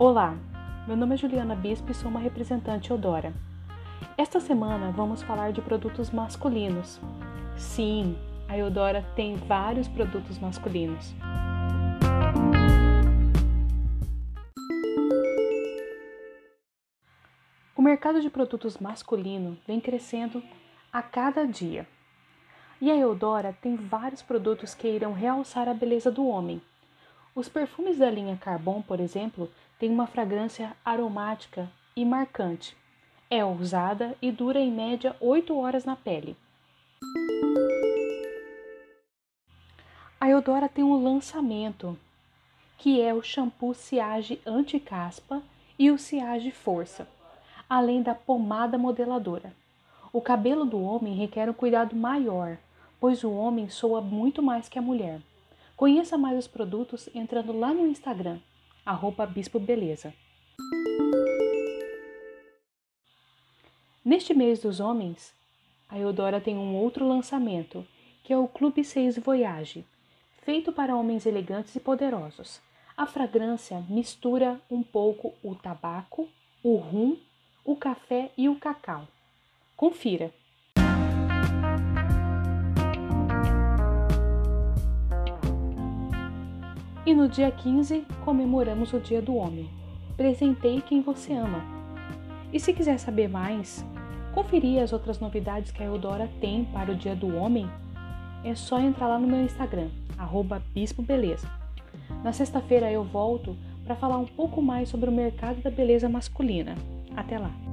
Olá, meu nome é Juliana Bispo e sou uma representante Eudora. Esta semana vamos falar de produtos masculinos. Sim, a Eudora tem vários produtos masculinos. O mercado de produtos masculino vem crescendo a cada dia. E a Eudora tem vários produtos que irão realçar a beleza do homem. Os perfumes da linha Carbon, por exemplo, têm uma fragrância aromática e marcante. É ousada e dura em média 8 horas na pele. A Eudora tem um lançamento, que é o shampoo Ciage Anti-Caspa e o Ciage Força, além da pomada modeladora. O cabelo do homem requer um cuidado maior, pois o homem soa muito mais que a mulher. Conheça mais os produtos entrando lá no Instagram, arroba Bispo Beleza. Neste mês dos homens, a Eudora tem um outro lançamento, que é o Clube 6 Voyage, feito para homens elegantes e poderosos. A fragrância mistura um pouco o tabaco, o rum, o café e o cacau. Confira! E no dia 15 comemoramos o Dia do Homem. Presentei quem você ama. E se quiser saber mais, conferir as outras novidades que a Eudora tem para o Dia do Homem, é só entrar lá no meu Instagram, arroba Bispo Beleza. Na sexta-feira eu volto para falar um pouco mais sobre o mercado da beleza masculina. Até lá!